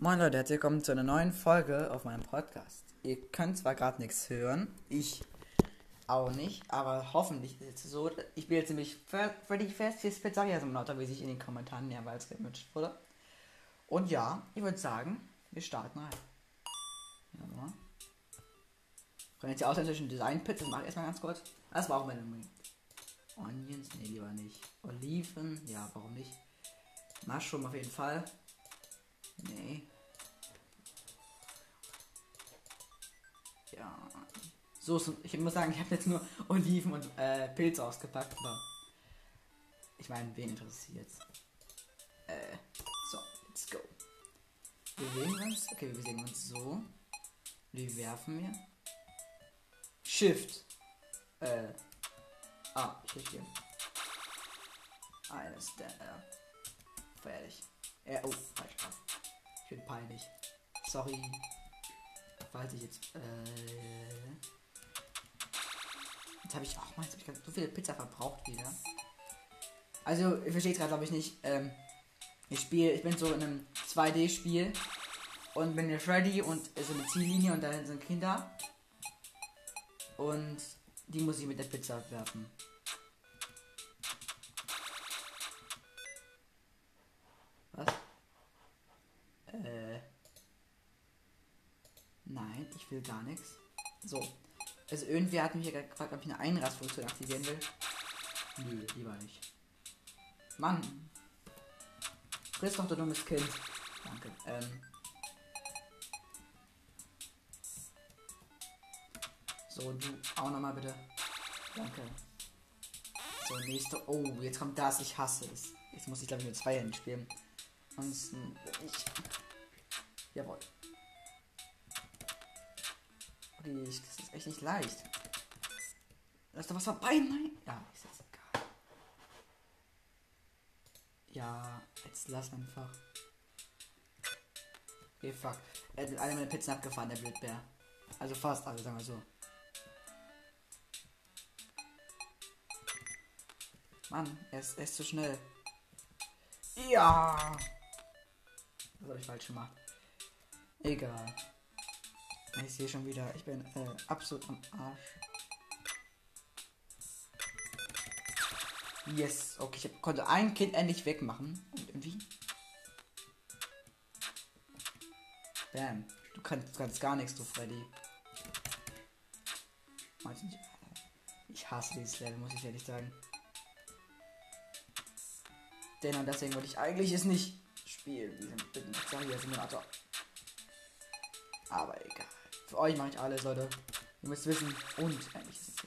Moin Leute, herzlich willkommen zu einer neuen Folge auf meinem Podcast. Ihr könnt zwar gerade nichts hören, ich auch nicht, aber hoffentlich ist es so. Ich bin jetzt nämlich Freddy Fast Pizzeria Simulator, wie sich in den Kommentaren mehrmals gewünscht wurde. Und ja, ich würde sagen, wir starten rein. Ja, wir können jetzt die ausländischen Design Pits, das mache ich erstmal ganz kurz. Das brauchen wir nämlich. Onions, nee, lieber nicht. Oliven, ja, warum nicht? Mushroom auf jeden Fall. Nee. Ja. So, ich muss sagen, ich habe jetzt nur Oliven und äh, Pilze ausgepackt, aber ich meine, wen interessiert's? Äh, so, let's go. Wir bewegen uns. Okay, wir bewegen uns so. Wie werfen wir? Shift. Äh. Ah, ich hier. Eines der. Äh, fertig. Äh, oh, falsch. Ich bin peinlich. Sorry. Falls ich jetzt. Äh, jetzt habe ich auch mal hab ich so viele Pizza verbraucht wieder. Also, ich verstehe es gerade, glaube ich, nicht. Ähm, ich spiele, ich bin so in einem 2D-Spiel und bin der Freddy und so eine Ziellinie und da sind Kinder. Und die muss ich mit der Pizza werfen. Ich gar nichts. So. Also irgendwie hat mich ja gefragt, ob ich eine Einrastfunktion aktivieren will. Nö, lieber nicht. Mann. Friss doch, du dummes Kind. Danke. Ähm. So, du auch nochmal bitte. Danke. So, nächste. Oh, jetzt kommt das. Ich hasse es. Jetzt muss ich, glaube ich, mit zwei Händen spielen. Ansonsten. Ich. Jawohl. Okay, das ist echt nicht leicht. Da ist doch was vorbei, nein. Ja, ist jetzt egal. Ja, jetzt lass einfach. Okay, fuck. Er hat einer meiner Pizzen abgefahren, der Blödbär. Also fast alle, sagen wir so. Mann, er ist, er ist zu schnell. Ja! Was habe ich falsch gemacht? Egal. Ich sehe schon wieder, ich bin äh, absolut am Arsch. Yes, okay, ich konnte ein Kind endlich wegmachen. Und irgendwie. Bam. Du kannst, kannst gar nichts, du Freddy. Ich hasse dieses Level, muss ich ehrlich sagen. Denn und deswegen wollte ich eigentlich es nicht spielen, diesen Simulator. Aber egal. Für euch mache ich alles, Leute. Ihr müsst wissen. Und eigentlich ist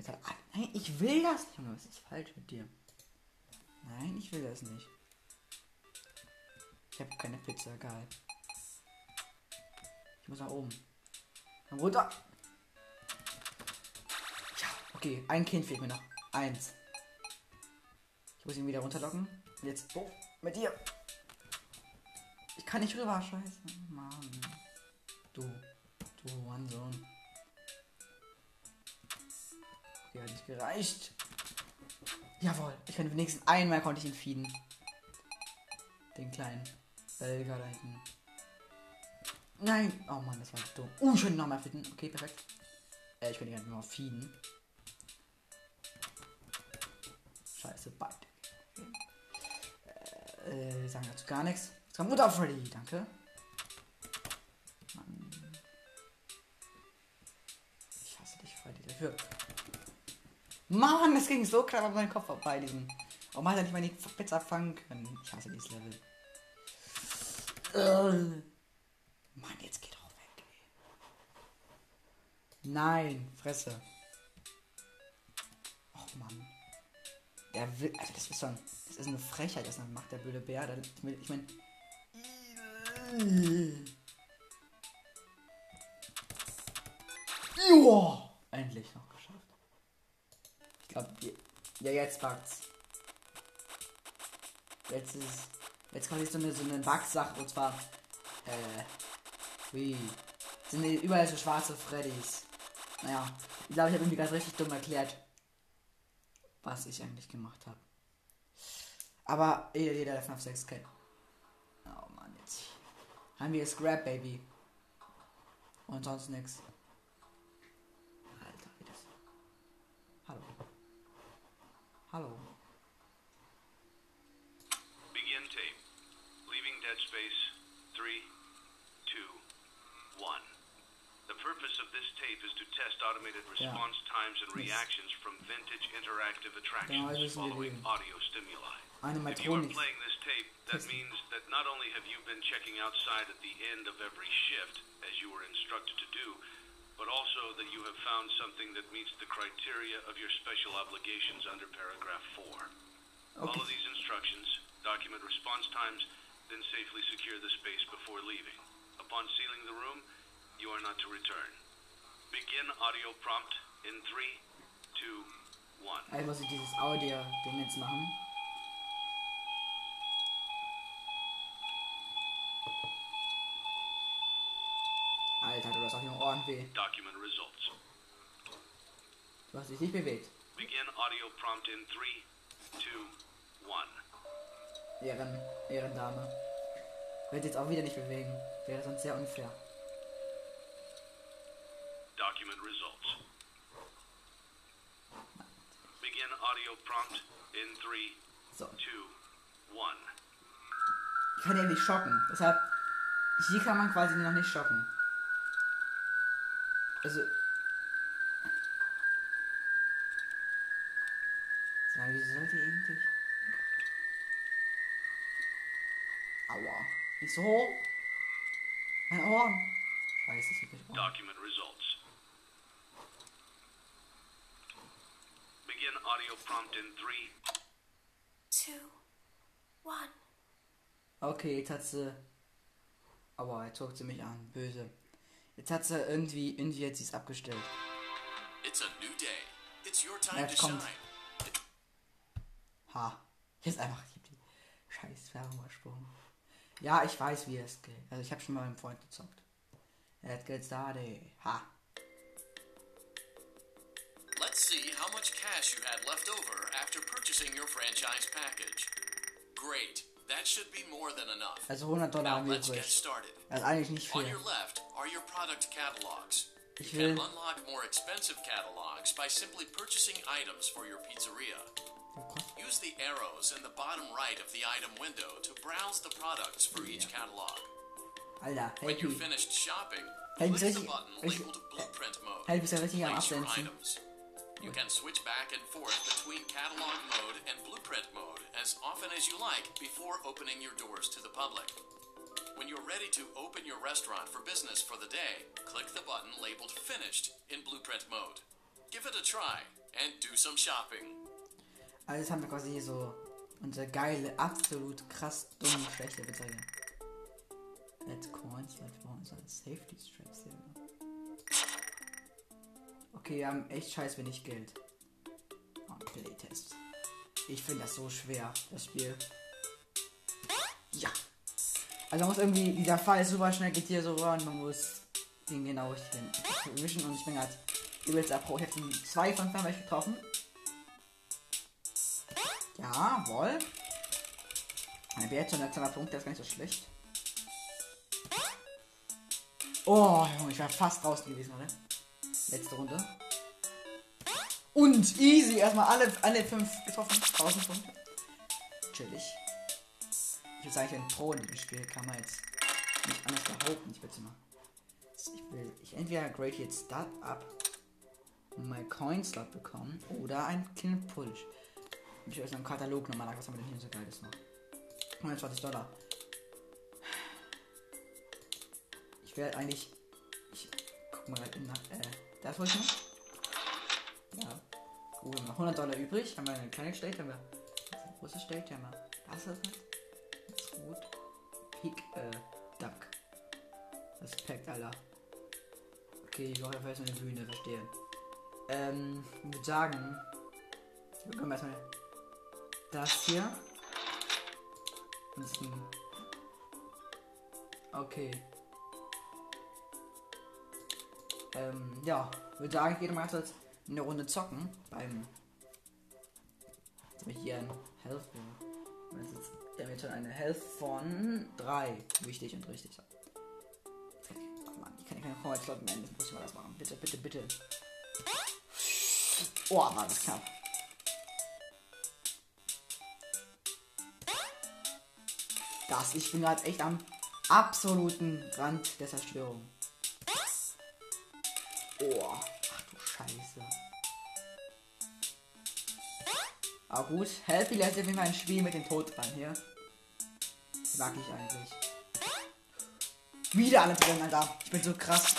es halt, ah, nein, ich will das nicht. Was ist falsch mit dir? Nein, ich will das nicht. Ich habe keine Pizza, geil. Ich muss nach oben. Komm runter. Ja, okay. Ein Kind fehlt mir noch. Eins. Ich muss ihn wieder runterlocken. Und jetzt, oh, mit dir. Ich kann nicht rüber, scheiße. Mann. Du, du Hurensohn. Okay, hat nicht gereicht. Jawohl, ich kann wenigstens einmal konnte ich ihn feeden. Den kleinen Belger da hinten. Nein! Oh Mann, das war dumm. Uh, schön nochmal feeden. Okay, perfekt. Äh, ich könnte gerne nur feeden. Scheiße, beide. Äh, sagen dazu gar nichts. Jetzt kommt Mutter Freddy, danke. Dafür. Mann, das ging so knapp an meinem Kopf vorbei, diesen. Warum hat er nicht meine Pizza fangen können? Ich hasse dieses Level. Uh. Mann, jetzt geht auch weg. Ey. Nein, Fresse. Och Mann. Der will. Also das ist so ein. Das ist eine Frechheit, das macht der blöde Bär. Ich meine. Ich mein, Joa! Endlich noch geschafft. Ich glaube, ja, jetzt bugt's. Jetzt ist. Jetzt kommt jetzt so eine, so eine Bug-Sache und zwar. Äh. Wie. Sind überall so schwarze Freddys. Naja, ich glaube, ich habe irgendwie ganz richtig dumm erklärt, was ich eigentlich gemacht habe. Aber jeder, der FNAF 6 kennt. Oh Mann, jetzt Haben wir Scrap Baby. Und sonst nix. Hallo. Begin tape. Leaving Dead Space. Three, two, one. The purpose of this tape is to test automated response times and Yes. reactions from vintage interactive attractions das wissen wir following audio stimuli. If you are playing this tape, that means that not only have you been checking outside at the end of every shift, as you were instructed to do, but also that you have found something that meets the criteria of your special obligations under paragraph 4. Follow Okay. these instructions, document response times, then safely secure the space before leaving. Upon sealing the room, you are not to return. Begin audio prompt in 3, 2, 1. Also muss ich dieses Audio-Ding jetzt machen. Alter, du hast auch hier Ohren weh. Document results. Du hast dich nicht bewegt. Begin audio prompt in 3, 2, 1. Ehren, Ehrendame. Wird jetzt auch wieder nicht bewegen. Wäre sonst sehr unfair. Document results. Begin audio prompt in 3, So. 2, 1. Ich kann ja nicht schocken. Deshalb, hier kann man quasi noch nicht schocken. Also. Sag mal, wieso sollte ich eigentlich. Aua. Nicht so hoch. Mein Ohren. Scheiße, ich hab Ohren. Document results. Begin audio prompt in 3, two, one. Okay, jetzt hat sie. Aua, jetzt guckt sie mich an. Böse. Jetzt hat sie irgendwie. Irgendwie hat sie es abgestellt. It's a new day. It's your time Jetzt to kommt. Ha. Ist einfach die scheiß Werbung übersprungen. Ja, ich weiß, wie es geht. Also ich habe schon mal mit einem Freund gezockt. Let's get started. Ha. Let's see how much cash you had left over after purchasing your franchise package. Great. That should be more than enough. Also 100 Dollar haben wir let's get übrig. started. Also eigentlich nicht On your left are your product catalogs. Ich You will. can unlock more expensive catalogs by simply purchasing items for your pizzeria. Use the arrows in the bottom right of the item window to browse the products for each catalog. Alter, When you're finished shopping, Hey, click the button labeled Blueprint Mode. Hey, du bist richtig am Place your items. You can switch back and forth between catalog mode and blueprint mode as often as you like before opening your doors to the public. When you're ready to open your restaurant for business for the day, click the button labeled Finished in blueprint mode. Give it a try and do some shopping. Also jetzt haben wir quasi hier so unsere geile, absolut krass dumme, schlechte. Let's coins, let's ein Safety Straps hier. Okay, wir haben echt scheiß wenig Geld. Oh, Playtest. Ich finde das so schwer, das Spiel. Ja. Also man muss irgendwie, dieser Fall super schnell geht hier so und man muss den genau wischen und ich bin halt übelst Pro. Ich habe zwei von ich getroffen. Jawohl. Ein Wert schon letzter Punkt, der ist gar nicht so schlecht. Oh, Junge, ich war fast draußen gewesen, oder? Letzte Runde. Und easy, erstmal alle, alle fünf getroffen. 1000 Punkte. Chillig. Ich würde sagen, ich bin Pro in dem Spiel, kann man jetzt nicht anders behaupten. Ich will mal. Ich will, ich entweder grade jetzt Start up und mal Coin-Slot bekommen oder ein kleinen Push. Ich will jetzt einen Katalog nochmal nach, was haben wir denn hier so geiles noch? 120 Dollar. Ich werde eigentlich. Ich guck mal gerade nach. Äh, das wollte ich noch. Ja. Gut, haben noch 100 Dollar übrig. Haben wir eine kleine ist eine große wir. Das ist. Das gut. Peak, äh, Duck. Respekt, Alter. Okay, ich brauche dafür erstmal eine Bühne, verstehe. Ähm, ich würde sagen. Wir können erstmal das hier. Okay. Ähm, ja, würde sagen, ich gehe mal jetzt eine Runde zocken beim. Jetzt habe ich hier ein Health. Ist ja jetzt schon eine Health von 3. Wichtig und richtig. Mann, ich kann keine Kreuzlot mehr. Jetzt muss ich mal das machen. Bitte, bitte, bitte. Oh, war das knapp. Das, ich bin gerade echt am absoluten Rand der Zerstörung. Oh, ach du Scheiße. Aber gut, Helpy lässt jeden Fall ein Spiel mit dem Tod rein hier. Mag ich eigentlich. Wieder alle drin, Alter. Ich bin so krass.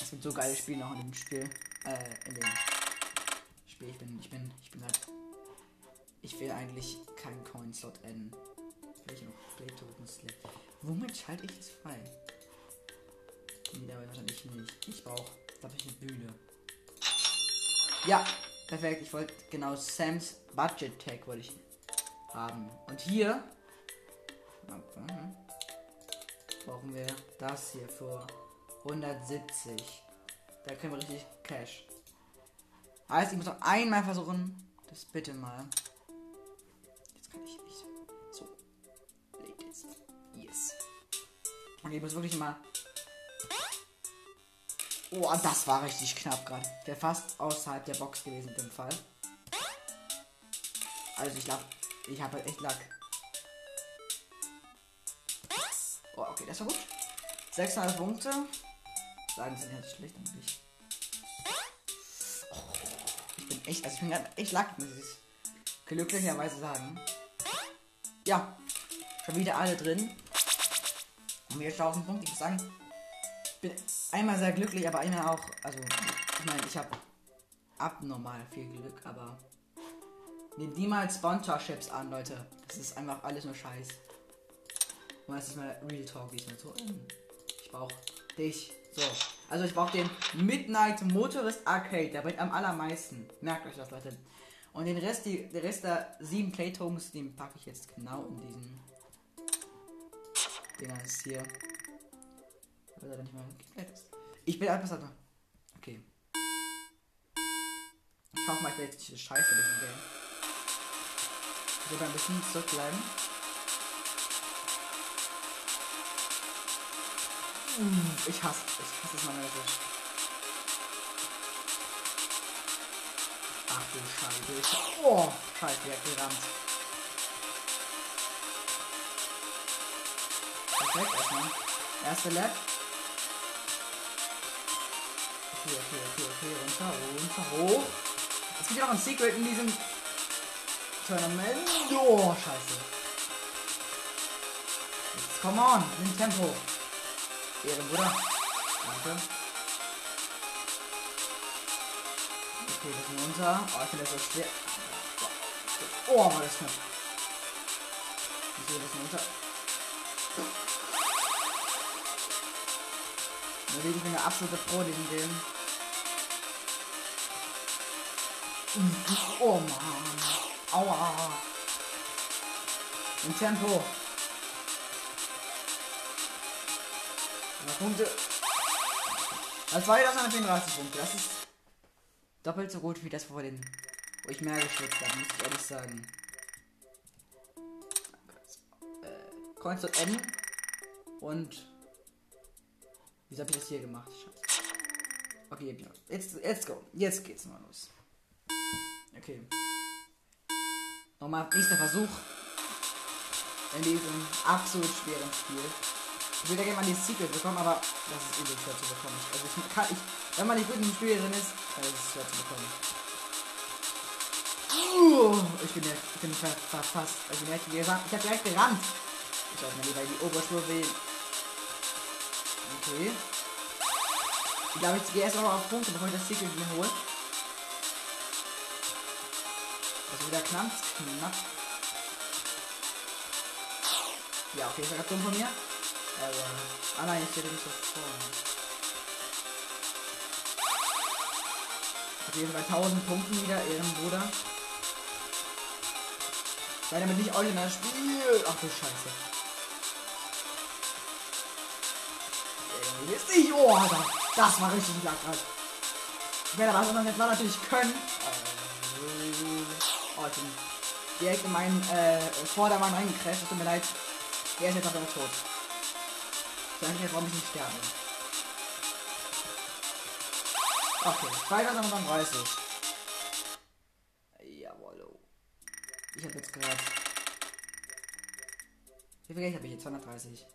Es gibt so geile Spiele noch in dem Spiel. Äh, in dem Spiel. Ich bin, ich bin, ich bin halt. Ich will eigentlich keinen Coin-Slot enden. Will ich noch Play-Token Slot. Womit schalte ich es frei? Nee, dabei wahrscheinlich nicht. Ich brauche, glaube ich, eine Bühne. Ja, perfekt. Ich wollte genau Sam's Budget Tag wollte ich haben. Und hier brauchen wir das hier für 170. Da können wir richtig Cash. Heißt, ich muss noch einmal versuchen. Das bitte mal. Jetzt kann ich nicht. So. Yes. Okay, ich muss wirklich mal. Oh, das war richtig knapp gerade. Wäre fast außerhalb der Box gewesen in dem Fall. Also ich glaube, ich habe halt echt Lack. Oh, okay, das war gut. 600 Punkte. Sagen sind halt schlecht eigentlich. Oh, ich bin echt, also ich bin echt Lack, muss ich glücklicherweise sagen. Ja, schon wieder alle drin. Und wir 1000 Punkte. Ich muss sagen, bin einmal sehr glücklich, aber einmal auch, also ich meine, ich habe abnormal viel Glück, aber nehmt niemals Sponsorships an, Leute. Das ist einfach alles nur Scheiß. Und das ist mal Real Talk, wie ich mal so. mm, Ich brauche dich. So. Also ich brauche den Midnight Motorist Arcade. Der bringt am allermeisten. Merkt euch das, Leute. Und den Rest, die, der Rest der sieben Playtokens, den packe ich jetzt genau in diesen Dinger ist hier. Wird er nicht mal geklärt ist. Ich bin einfach so. Okay. Ich hoffe mal, ich werde jetzt nicht scheiße in diesem Game. Ich will ein bisschen zurückbleiben. Mm, Ich hasse, ich hasse es mal wirklich. Ach du Scheiße. Ich, oh, Scheiße, der hat gerammt. Perfekt, erstmal. Erste Lap. Okay, okay, okay. Runter, runter, hoch. Es gibt ja noch ein Secret in diesem Tournament. Oh, scheiße. Jetzt, come on, nimm Tempo. Ehrenbruder. Danke. Okay, das ist runter. Oh, ich finde das so schwer. Oh, war das knapp. Wieso das runter? Ich bin der absolute Pro in Game. Oh Mann. Aua. Im Tempo. Ja, Punkte. Das war jetzt 34 Punkte. Das ist doppelt so gut wie das vor den, wo ich mehr geschwitzt habe, muss ich ehrlich sagen. Äh, Coins zu N und Wieso habe ich das hier gemacht? Scheiße. Okay, ja. jetzt, jetzt go. Jetzt geht's mal los. Okay. Nochmal nächster Versuch. In diesem absolut schweren Spiel. Ich ja gerne mal die Secret bekommen, aber das ist übel schwer zu bekommen. Also ich kann, ich, wenn man nicht gut dem Spiel drin ist, dann ist es schwer zu bekommen. Uh, ich bin ja, ich bin fast. Also direkt gerannt. Ich hab direkt gerannt. Ich sollte mal lieber die Oberspur wählen. Okay. Ich glaube, ich gehe erst mal auf Punkte, bevor ich das Secret mir hole. Also wieder knapp, knapp. Ja, okay, ist ja dumm von mir. Aber. Ah nein, ich stehe nicht so vor. Auf jeden Fall 1000 Punkten wieder, Ehrenbruder. Sei damit nicht original Spiel. Ach du Scheiße. Irgendwie ist nicht. Oh, Alter. Das war richtig lackert. Ich werde aber das jetzt mal natürlich können. Bin direkt in meinen äh, Vordermann reingecrasht. Tut mir leid. Der ist jetzt aber tot. Danke, warum ich nicht sterbe. Okay, 2030. Jawohl. oh. Ich habe jetzt gerade. Wie viel Geld habe ich jetzt? 230.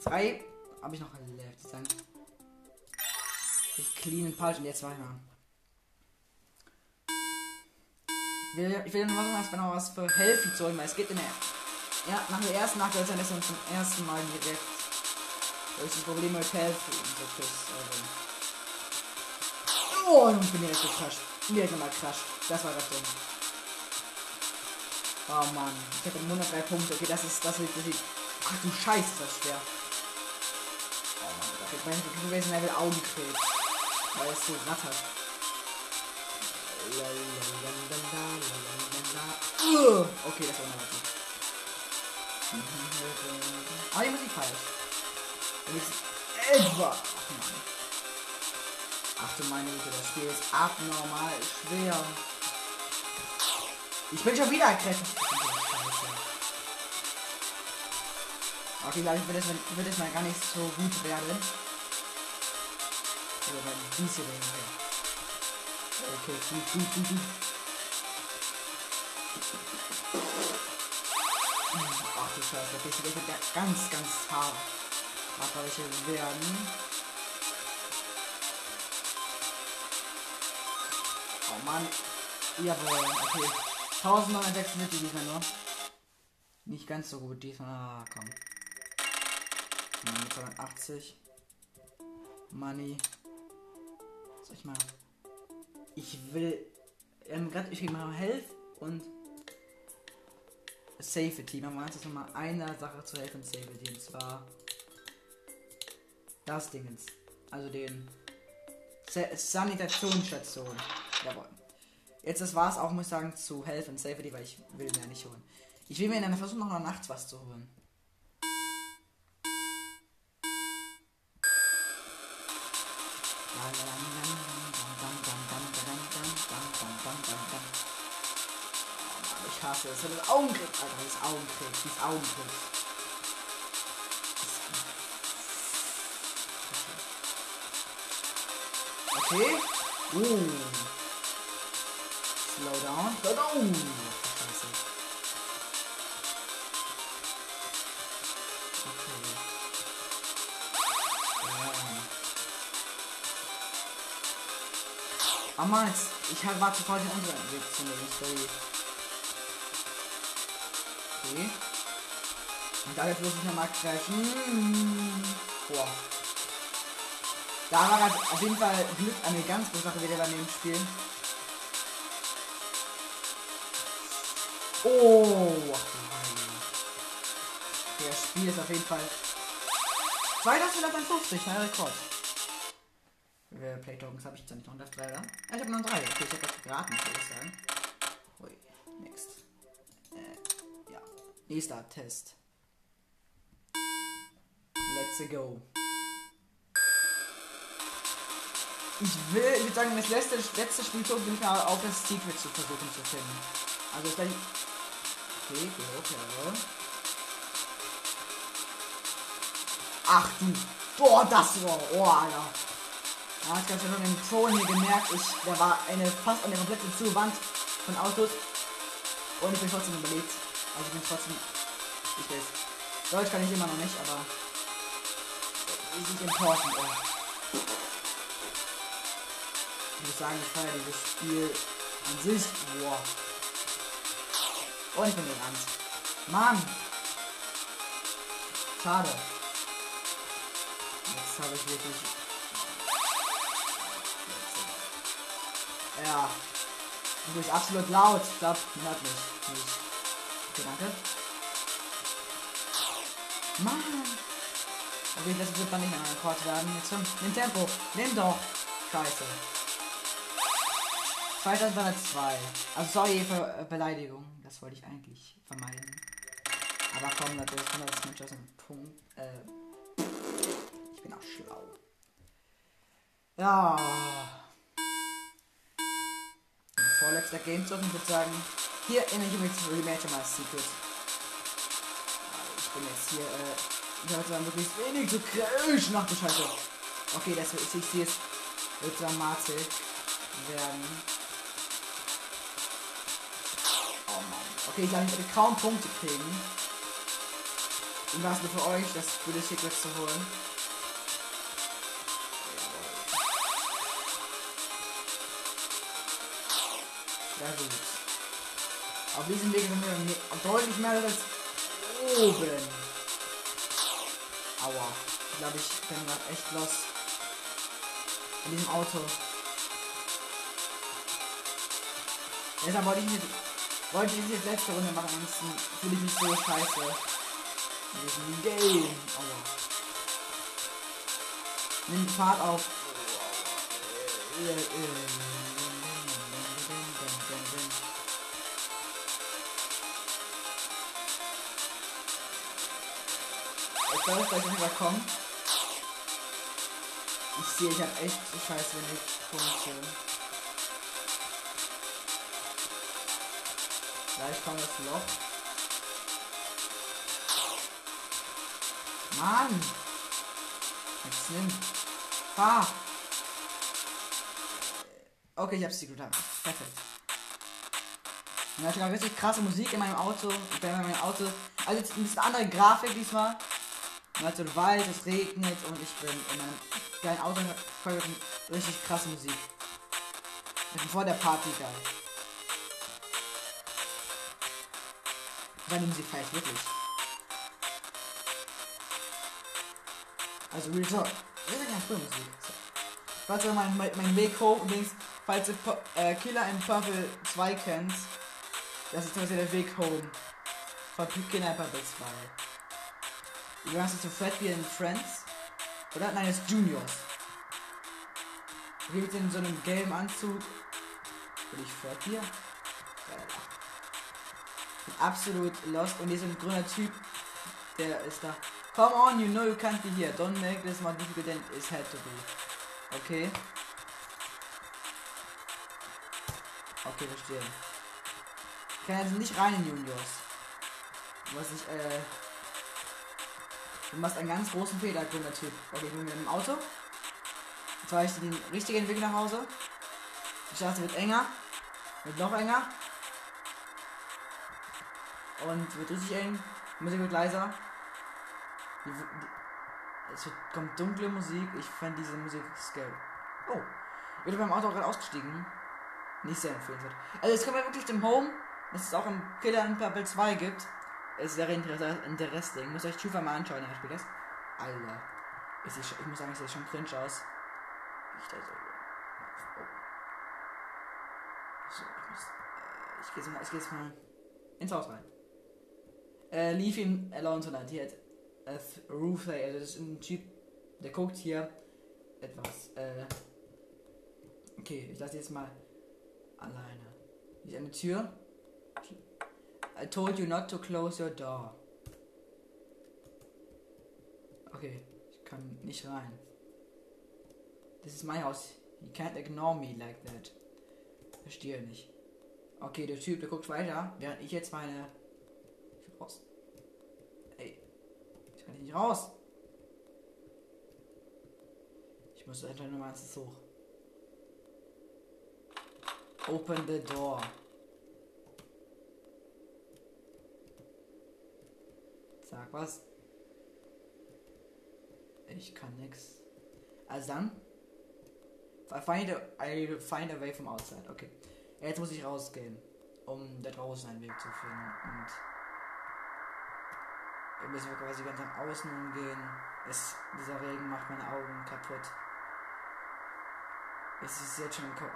Zwei habe ich noch left. Dann ich clean Punch und jetzt weiter. Ich will, ich will noch was, noch was für zu holen, weil es geht in der. Ja, nach der ersten Nacht ist er zum ersten Mal direkt. Ich das Problem mit Healthy und so. Also. Oh, und ich bin direkt gecrashed. Direkt nochmal crashed. Das war das Ding. Oh Mann. Ich habe 103 Punkte. Okay, das ist, das wird, das wird. Ach du Scheiße, ist das schwer. Oh Mann, da kriegt man gewesen Level Augenkrebs. Weil es so rattert. Ugh. Okay, das war unerwartet. Aber die Musik falsch. Etwa. Ach du meine Güte, das Spiel ist abnormal schwer. Ich bin schon wieder kräftig. Okay, glaube ich, wird es, wird es mal gar nicht so gut werden. Oder bei diese Dinge. Okay, gut, gut, gut, gut. Scheiße, ich werde ganz, ganz hart. Hart welche werden. Oh Mann. Jawohl, okay. 1976 diesmal nur. Nicht ganz so gut diesmal. Ah, komm. Mit 280. Money. Soll ich mal. Ich will. Ähm, grad, ich mal Health und Safety. Man meint es nochmal einer Sache zu helfen, Safety. Und zwar das Dingens. Also den Sa Sanitationsstation. Jawohl. Jetzt das war's auch, muss ich sagen, zu und Safety, weil ich will mir nicht holen. Ich will mir in einer Versuch noch nachts was zu holen. Es. Das ist Augenkrebs, Alter. Das ist Augenkrebs. Das ist Augenkrebs. Okay. Uh. Slow down. Slow down. Scheiße. Okay. Ja. Ah, Mann, ich war zu voll den anderen Weg zu nehmen. Sorry. Okay. Und da jetzt muss ich nochmal crashen. Boah. Da war halt auf jeden Fall Glück eine ganz gute Sache wieder bei dem Spiel. Oh, das Spiel ist auf jeden Fall 2450, neuer Rekord. Viele Playtokens habe ich jetzt nicht noch? Das? Ah, ich habe noch drei. Okay, ich habe das geraten, würde ich sagen. Ui, next. Nächster Test. Let's go. Ich will, ich würde sagen, das letzte, letzte Spielzug bin ich mal auf das Secret zu versuchen zu finden. Also vielleicht. Okay, hoch, jawohl. Ach du. Boah, das war. Oh, Alter. Da hat ganz schon den Pro hier gemerkt. Ich, da war eine fast eine komplette Zuwand von Autos. Und ich bin trotzdem überlebt. Also ich bin trotzdem. Ich weiß. Deutsch kann ich immer noch nicht, aber. Das ist important, ey. Ich muss sagen, ich feiere dieses Spiel an sich. Boah. Und ich bin gerannt. Mann! Schade. Jetzt habe ich wirklich. Ja. Du bist absolut laut. Ich glaube, hört mich nicht. Okay, danke. Mann! Okay, das wird dann nicht mehr ein Rekord werden. Jetzt komm, nimm Tempo. Nimm doch. Scheiße. 2302. Also sorry für äh, Beleidigung. Das wollte ich eigentlich vermeiden. Aber komm, das kann das aus dem Punkt. Äh, ich bin auch schlau. Ja. Vorletzter Game ich würde sagen, hier in der übrigens Rematch mal Secret. Ich bin jetzt hier, äh, Ich habe zwar möglichst wenig zu kröschen. Ach du Scheiße. Okay, das ist, ich sehe es. Wird dramatisch werden. Oh Mann. Okay, ich glaube, ich werde kaum Punkte kriegen. Und was für euch, das gute Secret zu holen. Ja gut. Auf diesem Weg sind wir deutlich mehr als oben. Aua. Ich glaube, ich bin gerade echt los. In diesem Auto. Deshalb wollte ich nicht, wollte ich jetzt letzte Runde machen, ansonsten fühle ich mich so scheiße. In diesem Game. Aua. Nimm Fahrt auf. Äh, äh, Ich glaube, ich gleich noch kommen. Ich sehe, ich habe echt scheiß wenig Punkte. Gleich kommt das Loch. Mann! Jetzt nimm. Fahr! Okay, ich hab's Secret Time. Perfekt. Und da richtig krasse Musik in meinem Auto. Ich bin in meinem Auto. Also ein bisschen andere Grafik diesmal. Man hat so einen Wald, es regnet und ich bin in meinem kleinen Auto richtig krasse Musik. Vor der Party geil. Seine Musik feiert wirklich. Also Real Talk. Das ist ja keine frühe Musik. So. Falls ihr mein, mein Weg hoch links, falls ihr äh, Killer in Purple 2 kennt, das ist quasi der Weg home. Von Killer in Purple 2. Du hast so Fred wie in Friends. Oder? Nein, ist Juniors. Mit in so einem gelben Anzug. Bin ich Fred hier? Absolut lost. Und hier ist ein grüner Typ. Der ist da. Come on, you know you can't be here. Don't make this more difficult than it had to be. Okay. Okay, verstehe. Ich kann also nicht rein in Juniors. Was ich, äh. Du machst einen ganz großen Fehler, grüner Typ. Okay, ich bin mit dem Auto. Jetzt fahre ich den richtigen Weg nach Hause. Die Straße wird enger. Wird noch enger. Und wird richtig eng. Musik wird leiser. Die, die, es wird, kommt dunkle Musik. Ich fand diese Musik scary. Oh. Ich bin beim Auto gerade ausgestiegen. Nicht sehr empfehlenswert. Also es kommt ja wirklich dem Home, dass es auch im Killer in Purple 2 gibt. Es wäre inter interesting. Muss euch Chufa mal anschauen, der Spiel ist. Alter. Es schon- ich muss sagen, es sieht schon cringe aus. Ich da so. Oh. So, ich muss. Äh, ich gehe jetzt mal, ich geh jetzt mal ins Haus rein. Äh, leave him alone tonight. Hier äh, Roof, also das ist ein Typ, der guckt hier etwas. Äh, okay, ich lasse jetzt mal alleine. Hier ist eine Tür. I told you not to close your door. Okay, ich kann nicht rein. This is my house. You can't ignore me like that. Verstehe nicht. Okay, der Typ, der guckt weiter, während ich jetzt meine. Ich will raus. Ey. Ich kann nicht raus. Ich muss einfach nur mal ins hoch. Open the door. Sag was. Ich kann nix. Also dann. Find I find a way from outside. Okay. Jetzt muss ich rausgehen, um da draußen einen Weg zu finden. Und wir müssen quasi ganz nach außen umgehen. Es, dieser Regen macht meine Augen kaputt. Es ist jetzt schon kaputt.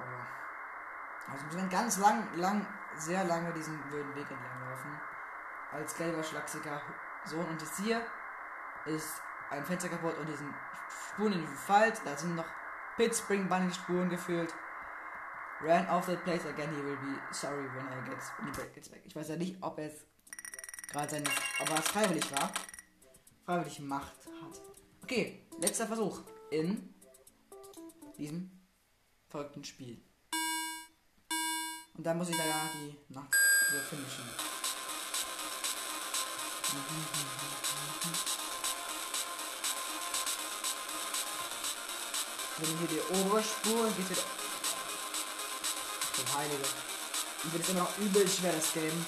Also wir ganz lang, lang, sehr lange diesen blöden Weg entlang laufen. Als gelber, schlachsiger Sohn. Und das hier ist ein Fenster kaputt und diesen Spuren in diesem Fall. Da sind noch Pit Spring Bunny Spuren gefühlt. Ran off that place again, he will be sorry when he gets back. Ich weiß ja nicht, ob er es gerade seine, ob er es freiwillig war. Freiwillig gemacht hat. Okay, letzter Versuch in diesem verrückten Spiel. Und dann muss ich leider die Nacht so finishen. Wenn hier die Oberspur geht wieder. Der Heilige. Und wird immer noch übel schweres Game.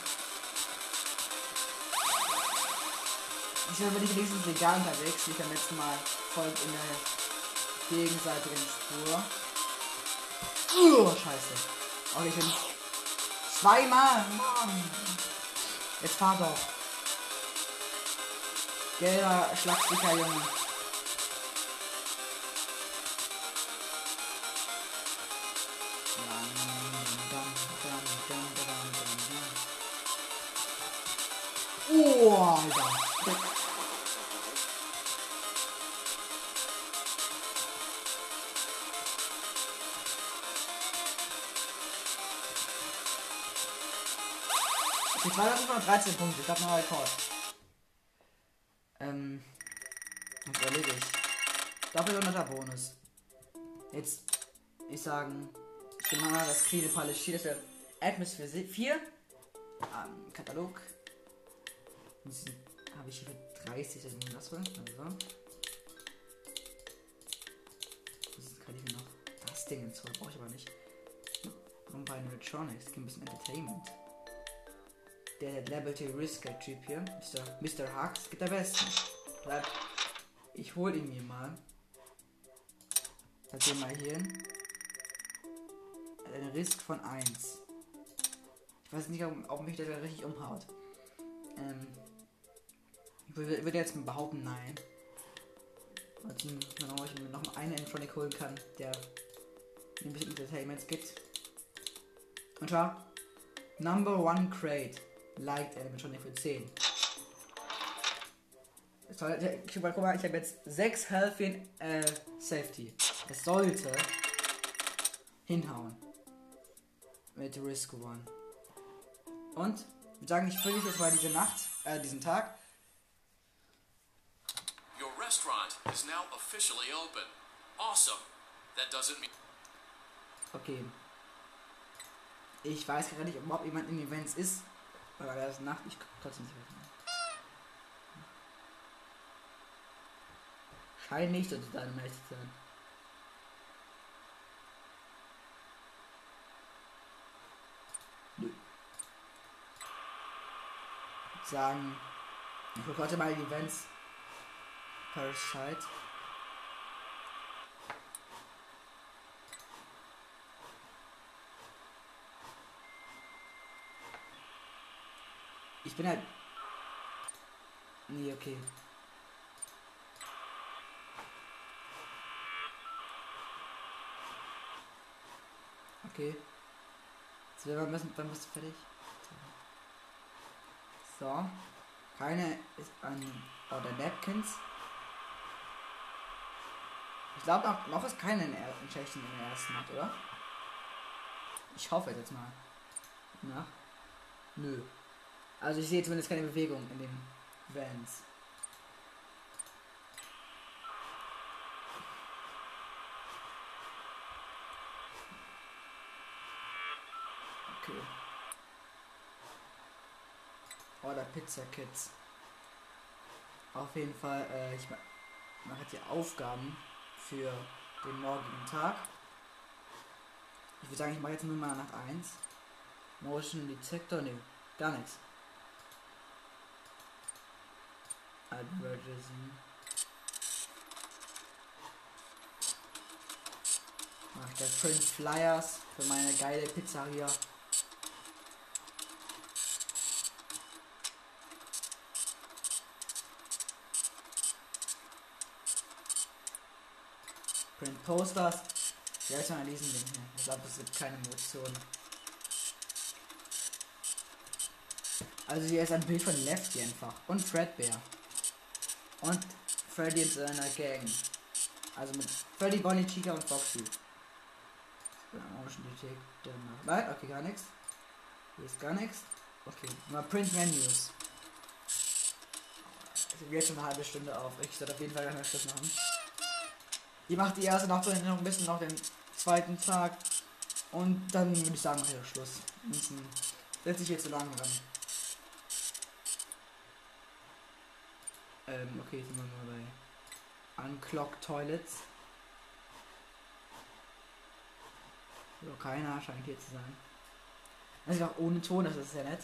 Ich bin aber nicht riesen legal unterwegs, wie ich am letzten Mal folgt in der gegenseitigen Spur. Oh, scheiße. Und ich bin zweimal. Mann. Jetzt fahr doch. Gelber, schlagsicher Junge. Oh, Alter. Das noch 13 Punkte. Ich hab noch Rekord. Ähm. Was überlege Doppel 100er Bonus. Jetzt, ich sagen, ich nehme mal das Polish Sheet, das wäre Atmosphere 4. Ähm, Katalog. Habe ich hier für 30, das ist das wohl. Also. Das kann ich mir noch das Ding hinzu, brauche ich aber nicht. Combine Electronics, gibt ein bisschen Entertainment. Der Liberty Risker Typ hier, Mr. Mr. Hux, geht der. Bleib. Ich hol ihn mir mal. Dann gehen wir hier hin. Ein Risk von 1. Ich weiß nicht, ob, ob mich der richtig umhaut. Ähm, ich würde, jetzt behaupten, nein. Also, wenn ich mir noch einen Entronic holen kann, der ein bisschen Entertainments gibt. Und zwar Number One Crate. Liked Animatronic für 10. Toll, guck mal, guck mal, ich habe jetzt 6 Health in äh, Safety. Es sollte hinhauen. Mit Risk One. Und ich würde sagen, ich fülle jetzt mal diese Nacht, äh, diesen Tag. Your restaurant is now officially open. Awesome. That doesn't mean Okay. Ich weiß gerade nicht, ob jemand in Events ist. Aber das ist Nacht, ich trotzdem nicht wissen. Scheint nicht so zu ehrlich zu sein. Nö. Ich würde sagen, ich heute mal die Events. Parasite. Ich bin halt. Nee, okay. Okay. Jetzt wäre ein bisschen, dann bist du fertig. So. Keine ist an. Oder Napkins. Ich glaube noch, noch ist keine in, in Tschechien in der ersten Nacht, oder? Ich hoffe jetzt mal. Na? Nö. Also ich sehe zumindest keine Bewegung in den Vans. Okay. Oder Pizza Kids. Auf jeden Fall, äh, ich mache jetzt Aufgaben für den morgigen Tag. Ich würde sagen, ich mache jetzt nur mal nach 1. Motion Detector, ne, gar nichts. Advertising. Mach ich das Print Flyers für meine geile Pizzeria. Print Posters. Ja, jetzt mal diesen Ding hier. Ich glaube, es gibt keine Emotionen. Also hier ist ein Bild von Lefty einfach. Und Fredbear. Und Freddy in seiner Gang. Also mit Freddy, Bonnie, Chica und Foxy. Motion Detector. Nein, okay, gar nichts. Hier ist gar nichts. Okay, mal Print Menus. Ich habe jetzt schon eine halbe Stunde auf. Ich sollte auf jeden Fall einen Schluss machen. Die macht die erste Nacht noch ein bisschen noch den zweiten Tag. Und dann würde ich sagen, mache ich Schluss. Setze ich jetzt so lange ran. Ähm, okay, sind wir mal bei Unclock Toilets. Also keiner scheint hier zu sein. Also auch ohne Ton, das ist ja nett.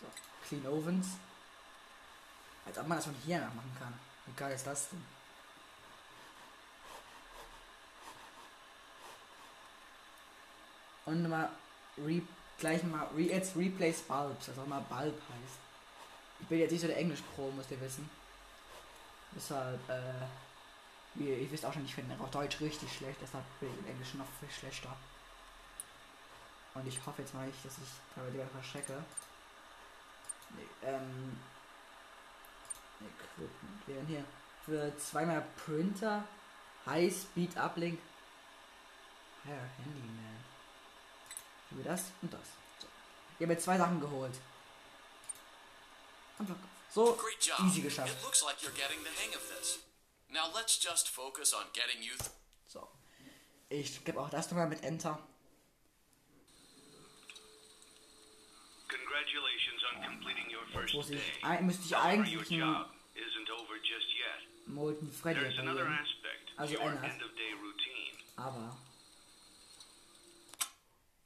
So, Clean Ovens. Als ob man das von hier nach machen kann. Wie geil ist das denn? Und mal re gleich mal re jetzt Replace Bulbs, auch mal Bulb heißt. Ich bin jetzt nicht so der Englisch-Pro, müsst ihr wissen. Deshalb, äh, wie ihr wisst auch schon, ich finde auch Deutsch richtig schlecht, deshalb bin ich im Englischen noch viel schlechter. Und ich hoffe jetzt mal nicht, dass ich dabei lieber verschrecke. Nee, ähm. Equipment. Wir haben hier für zweimal Printer, High Speed Uplink. Ja, Handyman. Wir das und das. So. Ich habe jetzt zwei Sachen geholt. So easy geschafft. So. Ich gebe auch das nochmal mit Enter. Congratulations on completing your Jetzt first muss ich, day. ei- müsste ich eigentlich einen. Molten Freddy Also einer. Aber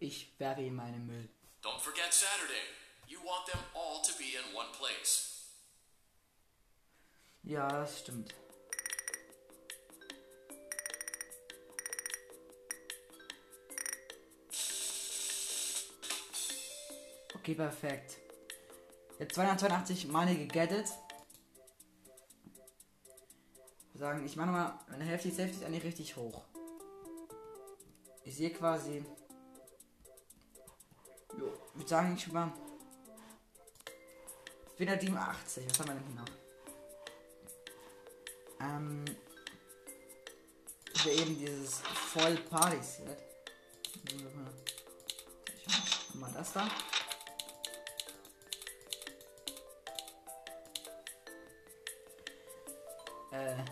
ich werfe ihm meinen Müll. Don't forget Saturday. You want them all to be in one place. Ja, das stimmt. Okay, perfekt. Jetzt 282 Money gegettet. Sagen, ich mache mal eine Hälfte, Hälfte ist eigentlich richtig hoch. Ich sehe quasi. Jo, ich würde sagen, ich mal. 487, was haben wir denn noch? Ähm. Wir eben dieses voll Party Set. Mal das da. Äh.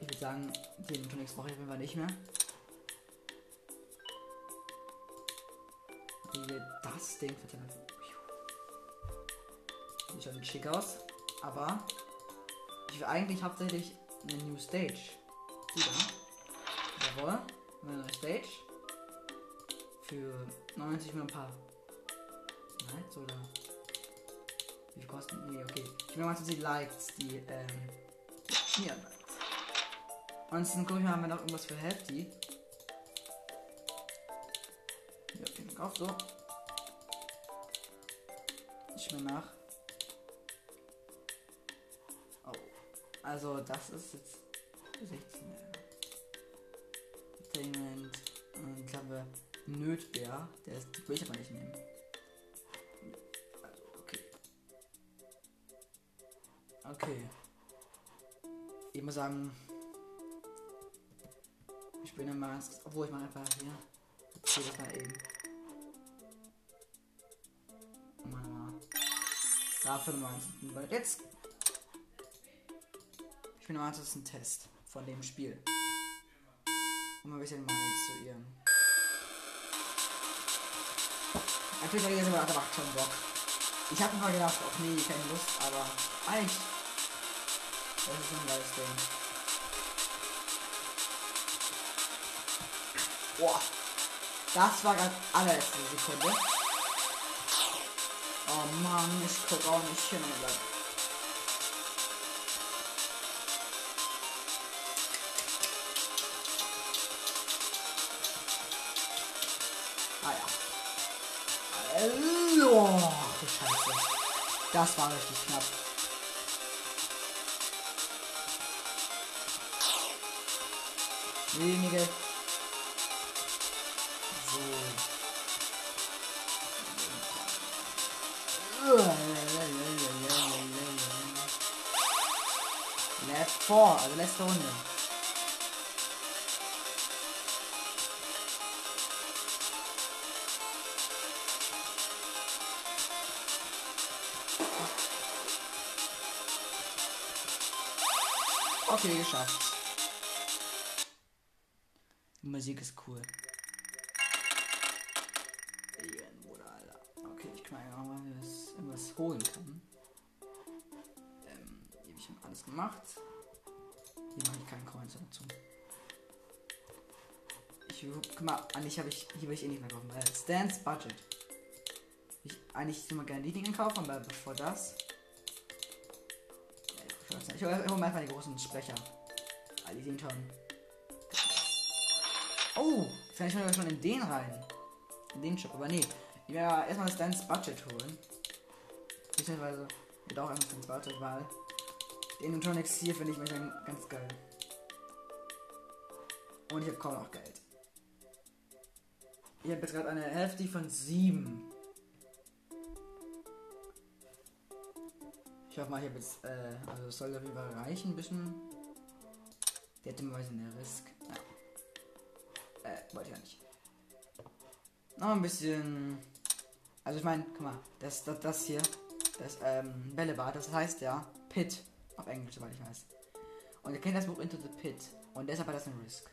Ich würde sagen, den Tonics brauche ich auf jeden Fall nicht mehr. Hier das Ding den. Sieht schon schick aus. Aber ich will eigentlich hauptsächlich eine New Stage. Die da. Jawohl. Eine neue Stage. Für 90 für ein paar Likes oder. Wie viel kosten die? Okay. Ich will mal die Likes, die, ähm. Hier Likes. Ansonsten gucke ich mal, haben wir noch irgendwas für Hefty. Ja, okay, gekauft, so. Ich mir nach. Oh. Also, das ist jetzt 16. Entertainment. Und glaube, Nötbär. Der ist, will ich aber nicht nehmen. Okay. Ich muss sagen. Ich bin immer ganz. Obwohl ich mal einfach hier. Zähle das mal eben. Mal mal. Dafür mal. Weil jetzt. Ich bin mal, das ist ein Test von dem Spiel. Um ein bisschen mal zu ihren. Natürlich habe ich jetzt aber einfach schon Bock. Ich habe mal gedacht, nee, keine Lust, aber eigentlich. Das ist ein geiles Ding. Boah. Das war gerade allerletzte Sekunde. Oh Mann, ich guck auch nicht hin. Alter. Ah ja. Oh, Scheiße. Das war richtig knapp. Wenige. So. Left 4, also letzte Runde. Okay, geschafft. Musik ist cool. Okay, ich kann mal mal was, irgendwas holen kann. Ähm, hier habe ich alles gemacht. Hier mache ich keinen Coins dazu. Ich, guck mal, eigentlich habe ich, hier will ich eh nicht mehr kaufen. Äh, Stans Budget. Ich eigentlich immer gerne die Dinge kaufen, aber bevor das. Ich hole einfach die großen Sprecher. Ah, die sehen schon. Oh, vielleicht schon schon in den rein. In den Shop, aber nee. Ich werde ja erstmal Stans Budget holen. Beziehungsweise wird auch einfach Stans Budget, weil die Animatronics hier finde ich manchmal ganz geil. Und ich habe kaum noch Geld. Ich habe jetzt gerade eine Hälfte von sieben. Ich hoffe mal, ich habe jetzt, äh, also es soll auf jeden Fall reichen, ein bisschen. Der hat immer eine Risk. Äh, wollte ich ja nicht. Noch ein bisschen. Also ich meine, guck mal, das, das, das hier, das ähm, Bällebad, das heißt ja Pit auf Englisch, soweit ich weiß. Und ihr kennt das Buch Into the Pit. Und deshalb hat das ein Risk.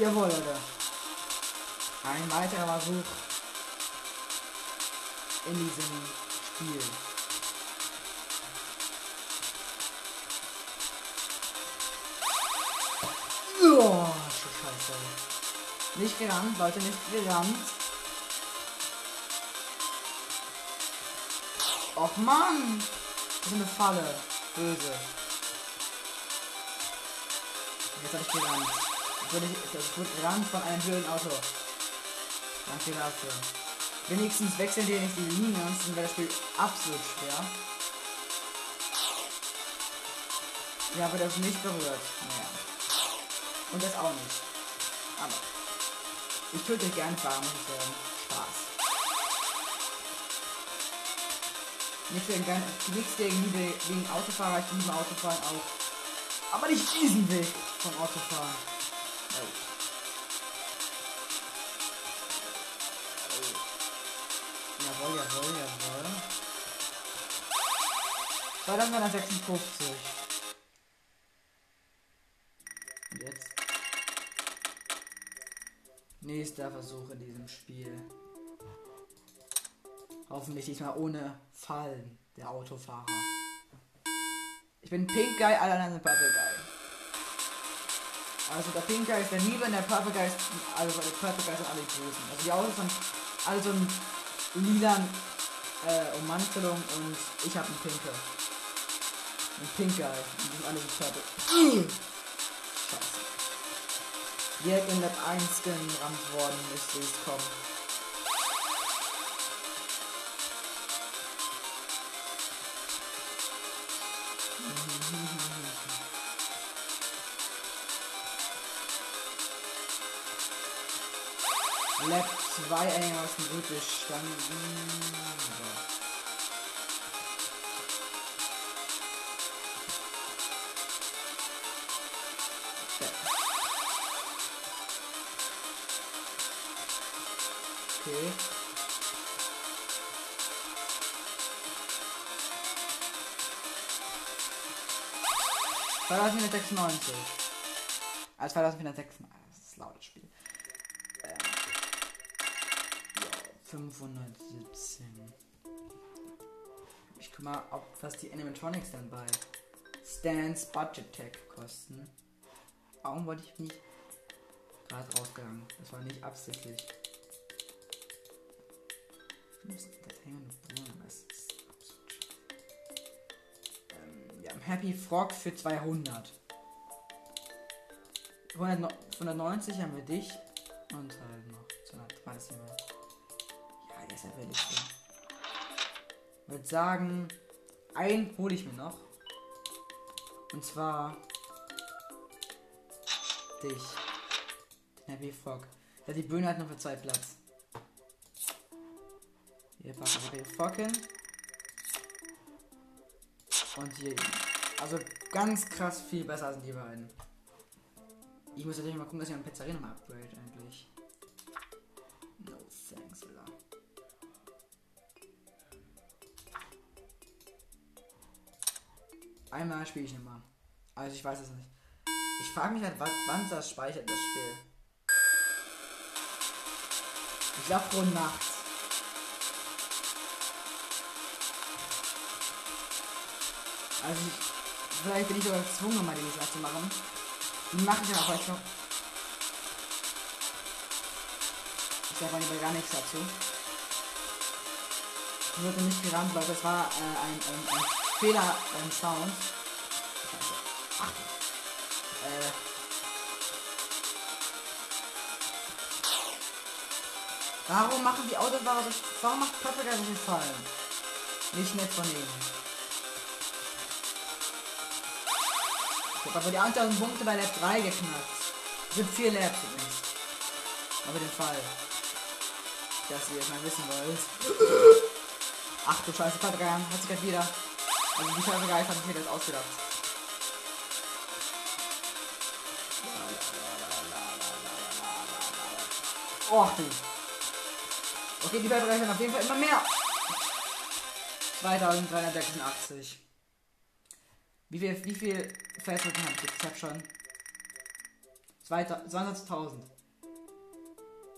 Jawohl, Leute. Ein weiterer Versuch in diesem Spiel. Oh, Scheiße. Nicht gerannt, Leute, nicht gerannt. Och Mann! Das ist eine Falle. Böse. Jetzt habe ich gerannt. Ich, wurde gerannt von einem blöden Auto. Danke dafür. Wenigstens wechseln die nicht die Linien, ansonsten wäre das Spiel absolut schwer. Ja, aber das nicht berührt. Naja. Und das auch nicht. Aber ich töte gern fahren, muss ich sagen. Spaß. Nichts gegen, nichts gegen Liebe wegen Autofahrer, ich liebe Autofahren auch. Aber nicht diesen Weg vom Autofahren. 2256. Und jetzt? Nächster Versuch in diesem Spiel. Hoffentlich diesmal ohne Fallen, der Autofahrer. Ich bin Pink Guy, alle anderen sind Purple Guy. Also der Pink Guy ist der Liebe und der Purple Guy ist, also der Purple Guy sind alle Bösen. Also die Autos sind alle so ein lilan äh, Ummantelung und ich habe einen Pinke. Ein Pink Guy. Und alle so Purple. Scheiße. Direkt in Lab 1 gerammt worden, müsste es kommen. Lab 2 einigermaßen gut bestanden. So. Okay. ...2496. Ah, 2496. Das ist lautes Spiel. Ähm. Ja, 517. Ich guck mal, ob was die Animatronics dann bei Stans Budget Tag kosten. Warum wollte ich nicht gerade rausgegangen? Das war nicht absichtlich. Ähm, ja, Happy Frog für 200. 100, 190 haben wir dich. Und halt noch 230 mehr. Ja, deshalb werde ich so. würde sagen, einen hole ich mir noch. Und zwar dich. Den Happy Frog. Ja, die Bühne hat nur für zwei Platz. Hier packen wir den Frog hin. Und hier. Also ganz krass viel besser als die beiden. Ich muss natürlich mal gucken, dass ich meine Pizzeria nochmal upgrade eigentlich. No thanks, Villa. Einmal spiele ich nochmal. Also ich weiß es nicht. Ich frage mich halt, wann das speichert, das Spiel. Ich sag frohe Nacht. Also, ich, vielleicht bin ich sogar gezwungen, mal die Sache zu machen. Die mache ich auch heute noch. Ich sag mal lieber gar nichts dazu. Ich wurde nicht gerannt, weil das war äh, ein, ein, ein Fehler beim Sound. Scheiße. Äh. Warum machen die Autofahrer das? Warum macht Paprika so viel Fallen? Nicht nett von ihnen. Ich habe die 1000 Punkte bei Lab 3 geknackt. Es sind vier Labs übrigens. Aber den Fall. Dass ihr es mal wissen wollt. Ach du Scheiße, Paprika hat sich gerade wieder. Also die Scheiße Geist hat ich mir das ausgedacht. Och du. Okay, die sind auf jeden Fall immer mehr. 2386. Wie viel, wie viel Festplatten habe ich Ich habe schon 20.000.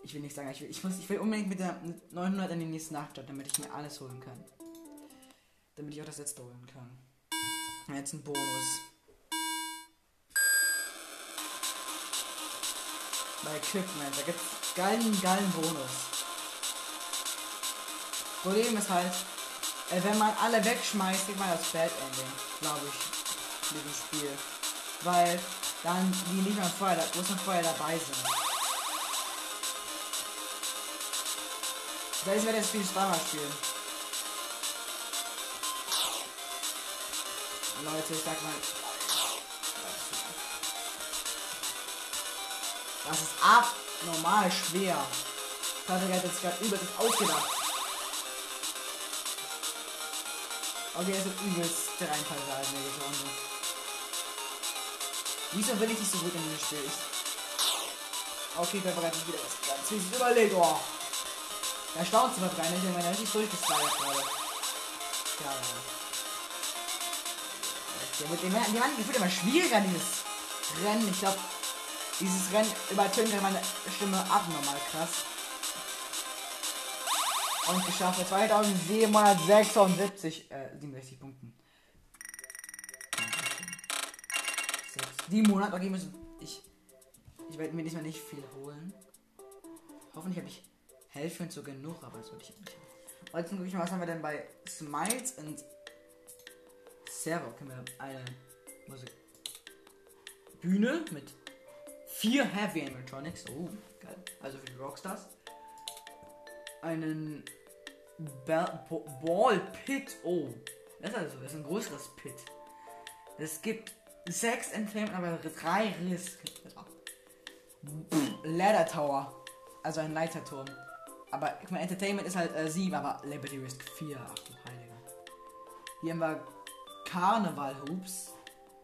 Ich will nicht sagen, ich will, ich, muss, ich will unbedingt mit der 900 in die nächste Nacht damit ich mir alles holen kann. Damit ich auch das letzte holen kann. Jetzt ein Bonus. Bei Equipment, da gibt's geilen, geilen Bonus. Problem ist halt, äh, wenn man alle wegschmeißt, kriegt man das Bad Ending, glaube ich, in diesem Spiel. Weil dann die nicht mehr vorher, es noch vorher dabei sind. Heißt, werde das Spiel zweimal spielen. Leute, ich sag mal. Das ist abnormal schwer. Patrick hat jetzt gerade übelst ausgedacht. Okay, das ist übelst der Reinfall da als mir Wieso will ich nicht so gut in dem Spiel? Ich okay, da bereite ich wieder was ganz wieses überlegt. Oh. Da staunt es immer rein, ich meine, richtig durchgestylt gerade. Ja, ja. Wird immer, die Mann gefühlt immer schwieriger, dieses Rennen. Ich glaube, dieses Rennen übertönt meine Stimme abnormal krass. Und geschafft mit 2776, äh, 67 Punkten. 7 Monate, okay, müssen ich. Ich werde mir diesmal nicht viel holen. Hoffentlich habe ich Helfen so genug, aber das würde ich nicht. Gucke ich mal, was haben wir denn bei Smiles und Servo? Können wir eine Musik. Bühne mit vier Heavy Animatronics. Oh, geil. Also für die Rockstars. Einen ba Ball Pit. Oh, das ist also das ist ein größeres Pit. Es gibt sechs Entertainment, aber drei Riss. Ladder Tower. Also ein Leiterturm. Aber ich meine, Entertainment ist halt äh, 7, aber Liberty Risk 4. Ach du Heiliger. Hier haben wir Karneval Hoops.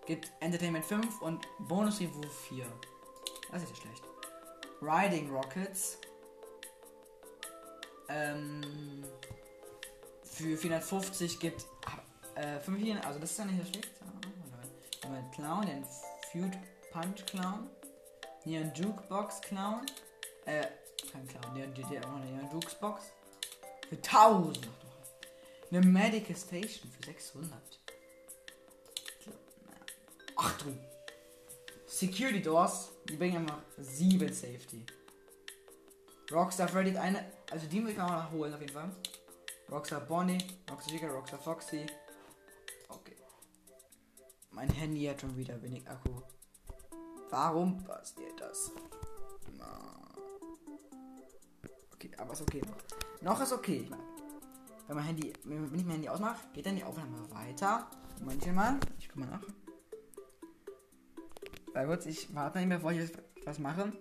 Gibt Entertainment 5 und Bonus Niveau 4. Das ist ja schlecht. Riding Rockets. Ähm, für 450 gibt äh, 5 hier, also das ist ja nicht so schlecht. Einmal Clown, den Feud Punch Clown. Neon Jukebox Clown. Äh, kein Clown, Neon, der, der, Neon Jukebox. Für 1000. Eine Medical Station für 600. Ach du. Security Doors, die bringen einfach 7 Safety. Rockstar Freddy eine, also die will ich auch noch holen auf jeden Fall. Rockstar Bonnie, Rockstar Chica, Rockstar Foxy. Mein Handy hat schon wieder wenig Akku. Warum passiert das? Okay, aber ist okay noch. Ist okay. Wenn mein Handy, wenn ich mein Handy ausmache, geht dann die Aufnahme weiter. Manchmal, ich guck mal nach. Weil kurz, ich warte nicht mehr, bevor ich was mache.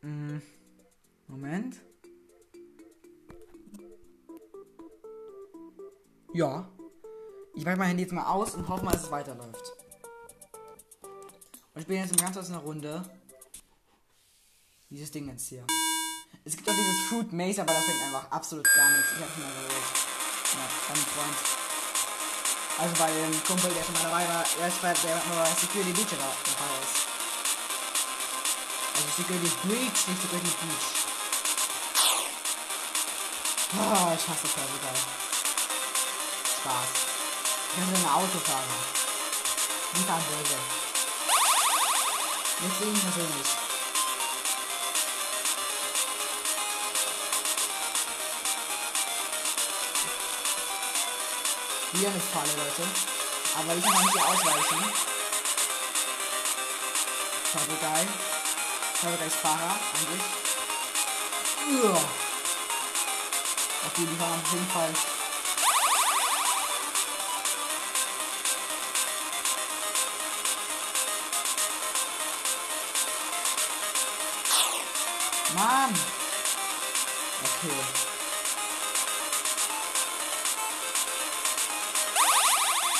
Hm, Moment. Ja. Ich mache mein Handy jetzt mal aus und hoffe mal, dass es weiterläuft. Und ich bin jetzt im ganz aus einer Runde. Dieses Ding jetzt hier. Es gibt auch dieses Fruit Maze, aber das bringt einfach absolut gar nichts. Ich hab's mal geholt. Ja, beim Freund. Also bei dem Kumpel, der schon mal dabei war, er ist bei der nur Security Beach dabei ist. Also Security Breach, nicht Security Beach. Oh, ich hasse Purple Guy. Spaß. Ich bin ein Autofahrer. Die fahren böse. Deswegen persönlich. Wieder eine Falle, Leute. Aber ich kann hier ausweichen. Purple Guy. Purple Guys Fahrer, eigentlich. Uah. Okay, die fahren auf jeden Fall.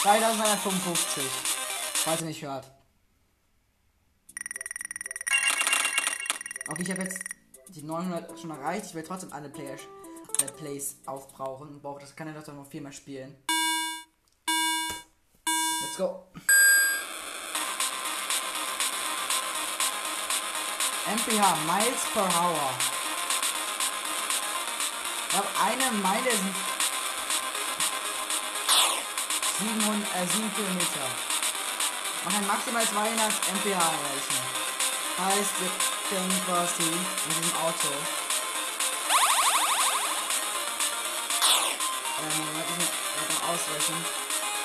...2255. Falls ihr nicht hört. Okay, ich habe jetzt die 900 schon erreicht. Ich will trotzdem alle Players, äh, Plays aufbrauchen. Und das kann ich doch noch viermal spielen. Let's go. MPH, Miles per Hour. Ich habe eine Meile sind 700, äh, 7 Kilometer. Man kann maximal 200 MPH erreichen. Heißt, wir können quasi mit dem Auto. Ähm, Moment, ich muss mal ausrechnen.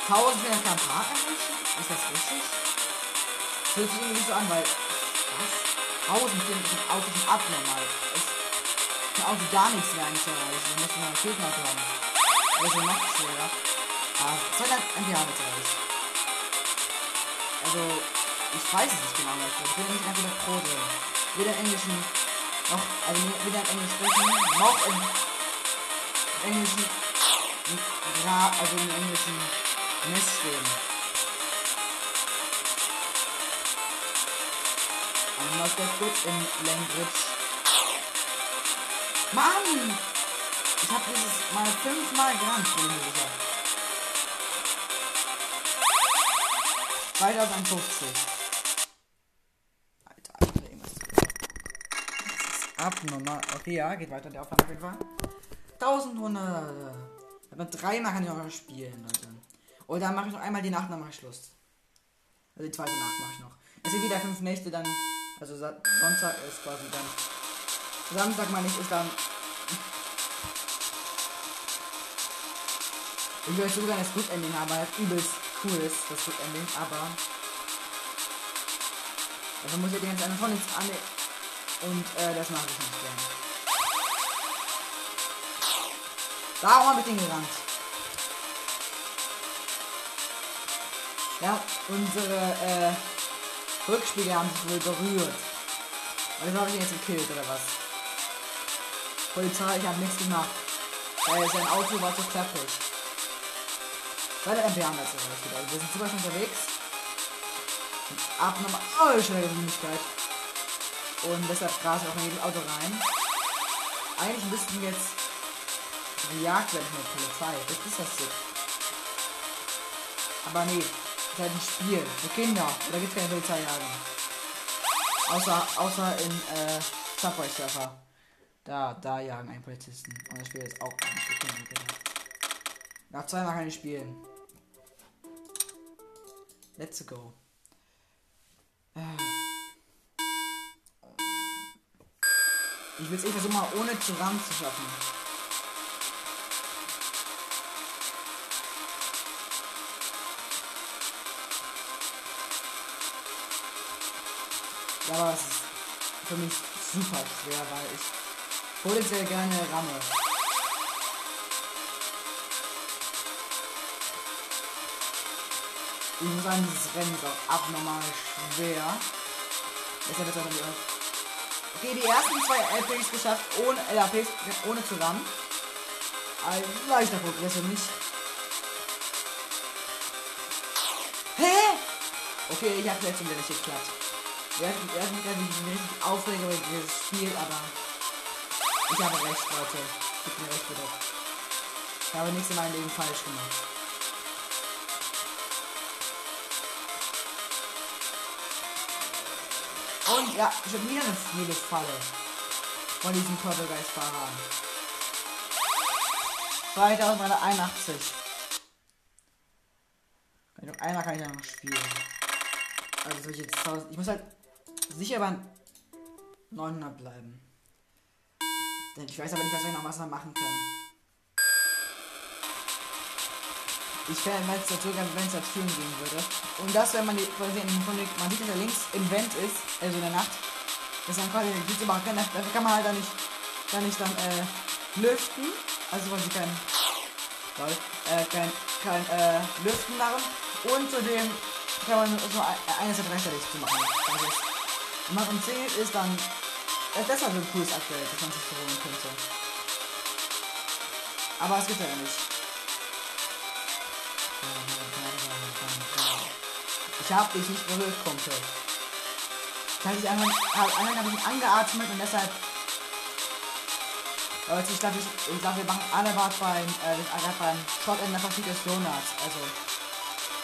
1400 km/h erreichen? Ist das richtig? Das hört sich irgendwie so an, weil. Was? 1000 finde ich im Auto schon abnormal. Es kann Auto gar nichts mehr eigentlich erreichen. Da muss man einen Gegner haben. Also noch schwerer. Aber 200 MPH erreicht. Also, ich weiß es nicht genau. Leute. Ich bin nicht einfach der Pro drin. Weder Englischen noch, also weder Englisch sprechen, noch im, Englischen, ja, also im Englischen Messstehen. Und mal sehr kurz in Language. Mann! Ich habe dieses mal fünfmal gerannt, bin ich mir sicher. 2050. Alter, Alter, irgendwas. Abnormal. Okay, ja, geht weiter, der Aufwand auf jeden Fall. 1100. Aber dreimal kann ich auch noch spielen, Leute. Und dann mache ich noch einmal die Nacht, dann mache ich Schluss. Also die zweite Nacht mache ich noch. Es sind wieder fünf Nächte, dann. Also Sonntag ist quasi dann. Samstag meine ich ist dann. Ich würde so gerne das Good Ending haben, weil das übelst cool ist, das Ending, aber. Also muss ich die ganze andere von nichts an. Und äh, das mache ich nicht gerne. Darum habe ich den gerannt. Ja, unsere äh, Rückspiegel haben sich wohl berührt. Also habe ich ihn jetzt gekillt oder was? Polizei, ich habe nichts gemacht. Weil sein Auto war zu klapprig. Bei der MP haben wir jetzt. Also wir sind super schnell unterwegs. Abnormal oh, schnelle Geschwindigkeit. Und deshalb wir auch in jedes Auto rein. Eigentlich müssten wir jetzt gejagt werden von der Polizei. Das ist das Sick. Aber nee, das ist halt ein Spiel für Kinder. Da gibt es keine Polizeijagen. Außer, außer in äh, Subway Surfer. Da, da jagen einen Polizisten. Und das Spiel ist auch nicht für Kinder. Nach zweimal kann ich spielen. Let's go. Äh. Ich will es eh versuchen, mal ohne zu rammen zu schaffen. Ja, aber es ist für mich super schwer, weil ich potenziell gerne ramme. Ich muss sagen, dieses Rennen ist auch abnormal schwer. Deshalb wird es auch nicht Okay, die ersten zwei LPs geschafft, ohne LAPs, ohne zu rammen. Ein leichter Progress für mich. Hä? Okay, ich habe jetzt wieder nicht geklappt. Er hat er hat mich gerade richtig aufregen über dieses Spiel, aber ich habe recht, Leute. Gib mir recht bitte. Ich habe nichts in meinem Leben falsch gemacht. Und ja, ich habe wieder eine viele Falle von diesen Poltergeist-Fahrern. 2381. Kann ich noch einmal kann ich ja noch spielen. Also soll ich jetzt 1000. Ich muss halt sicher bei 900 bleiben. Denn ich weiß aber nicht, was wir noch was machen können. Ich wäre wenn es natürlich, wenn es Türen gehen würde. Und das, wenn man die, den, man sieht, dass da links im Vent ist, also in der Nacht. Das ist dann quasi, gibt's aber keine, dafür kann man halt dann nicht, dann nicht dann, äh, lüften. Also weil sie kein, lol, äh, kein, kein, äh, Lüften machen. Und zudem kann man so eine Seite rechterlich zu machen. Also, wenn man umzingelt ist, dann, äh, das ist so ein cooles Upgrade, das man sich so könnte. Aber es gibt ja nicht. Ich hab dich nicht berührt, Kumpel. Ich hab dich einfach, hab, einmal hab ich angeatmet und deshalb. Leute, ich glaube, ich, ich glaub, wir machen alle was beim, äh, alle beim Shot in der Partie des Donuts. Also,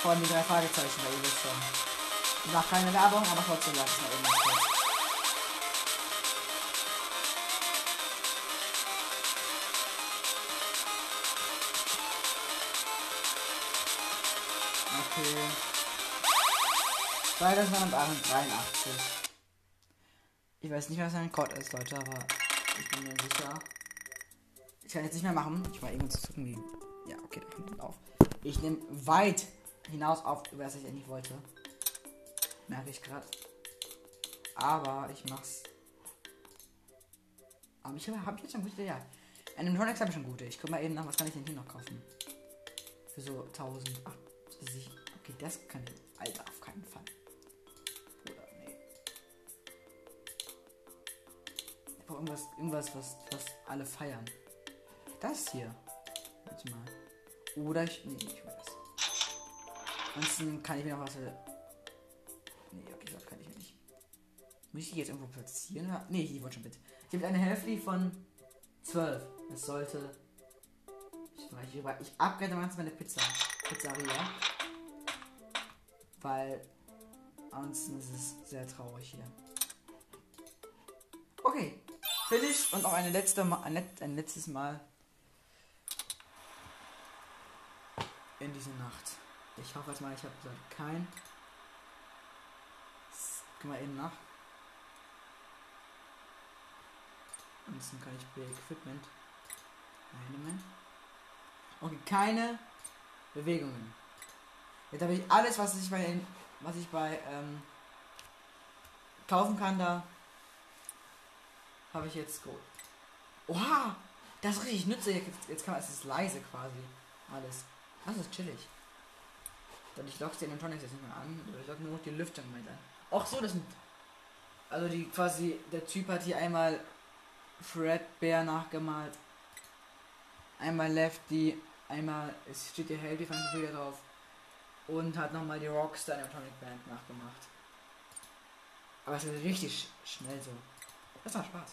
von den drei Fragezeichen, da ihr wisst schon. Ich mach keine Werbung, aber trotzdem sag ich mal eben 2283. Ich weiß nicht, was ein Code ist, Leute, aber ich bin mir sicher. Ich kann jetzt nicht mehr machen. Ich war irgendwo zu gucken, wie. Ja, okay, da kommt auf. Ich nehme weit hinaus auf, über das ich eigentlich wollte. Merke ich gerade. Aber ich mach's. Aber ich habe hab jetzt schon gute, ja. Animatronics habe ich schon gute. Ich guck mal eben nach, was kann ich denn hier noch kaufen? Für so 1000. Ach, okay, das kann ich. Alter, irgendwas, irgendwas, was, was alle feiern. Das hier. Warte mal. Oder ich. Nee, ich will das. Ansonsten kann ich mir noch was. Nee, okay, das kann ich mir nicht. Muss ich die jetzt irgendwo platzieren? Nee, ich wollte schon mit. Ich habe eine Hälfte von 12. Es sollte. Ich weiß nicht, ich upgrade manchmal meine Pizza. Pizzeria. Weil ansonsten ist es sehr traurig hier. Finish und auch eine letzte Mal, ein, letztes Mal in diese Nacht. Ich hoffe jetzt mal, ich habe kein. Gehen wir eben nach. Ansonsten kann ich bei Equipment. Element. Okay, keine Bewegungen. Jetzt habe ich alles, was ich bei was ich bei ähm, kaufen kann, da habe ich jetzt geholt. Oha! Das ist richtig nützlich. Jetzt, kann man, es ist leise quasi. Alles. Das ist chillig. Und ich lock den Animatronics jetzt nicht mehr an. Ich lock nur noch die Lüftung mit an. Auch so, das sind. Also die quasi. Der Typ hat hier einmal Fred Bear nachgemalt. Einmal Lefty. Einmal. Es steht hier Healthy von wieder drauf. Und hat nochmal die Rockstar Animatronic Band nachgemacht. Aber es ist richtig sch schnell so. Das macht Spaß.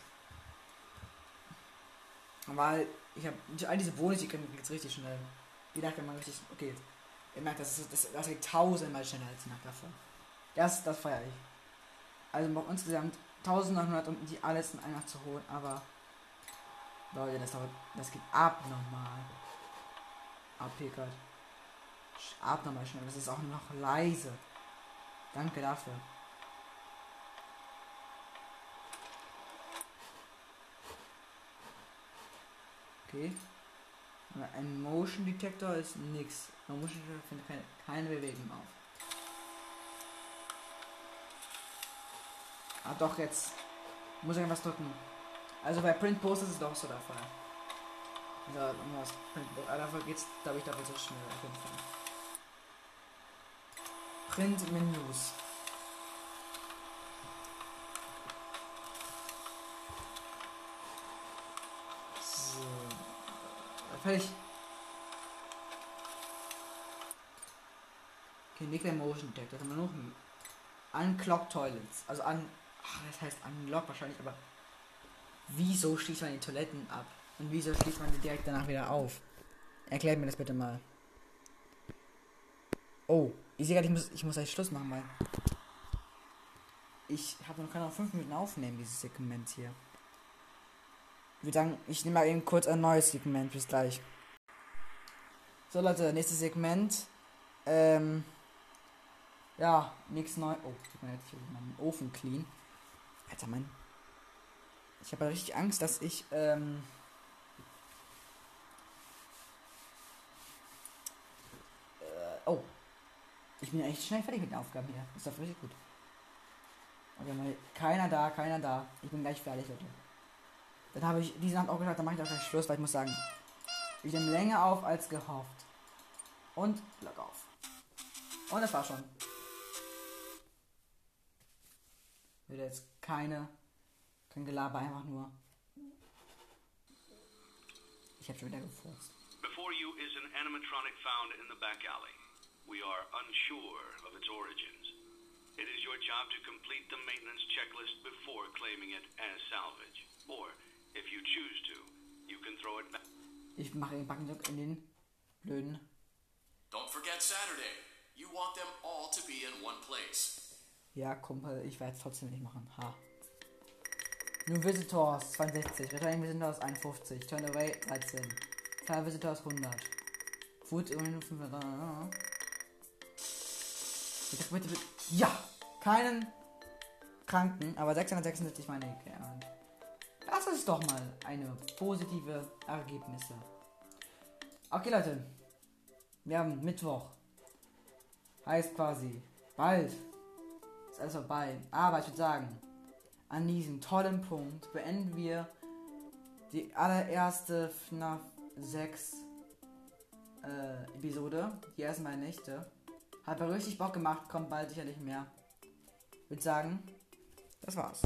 Weil ich habe all diese Bonus, die können jetzt richtig schnell. Die dachte man richtig. Okay, ihr merkt, das, ist, das, das geht tausendmal schneller als die Nacht davor. Das, das feiere ich. Also insgesamt 1900, um die alles in einer zu holen, aber Leute, das dauert, das geht abnormal. Abpickert. Abnormal schnell. Das ist auch noch leise. Danke dafür. Okay. Ein Motion Detector ist nix. Ein Motion Detector findet keine, keine Bewegung auf. Ah doch, jetzt muss ich was drücken. Also bei Print Post ist es doch so der Fall. Also irgendwas Print Post. Aber dafür geht's, glaube ich, dafür so schnell auf jeden Fall. Print Menüs. So. Fertig. Okay, Nuclear Motion Detector. Haben wir noch Unclock Toilets. Also an. Ach, das heißt Unlock wahrscheinlich, aber wieso schließt man die Toiletten ab? Und wieso schließt man die direkt danach wieder auf? Erklärt mir das bitte mal. Oh, ich sehe gerade, ich muss, ich muss eigentlich Schluss machen, weil ich habe noch keine 5 Minuten aufnehmen, dieses Segment hier. Würde sagen, ich nehme mal eben kurz ein neues Segment. Bis gleich. So Leute, nächstes Segment. Ähm, ja, nichts neu. Oh, tut mir leid, ich habe meinen Ofen clean. Alter, mein. Ich habe richtig Angst, dass ich. Ähm, äh, oh. Ich bin echt schnell fertig mit den Aufgaben hier. Ist doch richtig gut. Okay, mal keiner da, keiner da. Ich bin gleich fertig, Leute. Dann habe ich diesen Abend auch gesagt, dann mache ich gleich Schluss, weil ich muss sagen, ich nehme länger auf als gehofft. Und Block auf. Und das war schon. Wird jetzt keine, kein Gelaber, einfach nur. Ich habe schon wieder gefurzt. Before you is an animatronic found in the back alley. We are unsure of its origins. It is your job to complete the maintenance checklist before claiming it as salvage. Or, if you choose to, you can throw it back. Ich mache den Backendruck in den blöden. Don't forget Saturday. You want them all to be in one place. Ja, Kumpel, ich werde es trotzdem nicht machen. Ha. New Visitors 62, Returning Visitors 51, Turn Away 13, Fire Visitors 100. Food immerhin nur 500. Bitte, bitte, bitte. Ja! Keinen Kranken, aber 676 meine ich. Ja. Das ist doch mal eine positive Ergebnisse. Okay, Leute. Wir haben Mittwoch. Heißt quasi, bald ist alles vorbei. Aber ich würde sagen, an diesem tollen Punkt beenden wir die allererste FNAF 6 äh, Episode. Die ersten beiden Nächte. Hat mir richtig Bock gemacht, kommt bald sicherlich mehr. Ich würde sagen, das war's.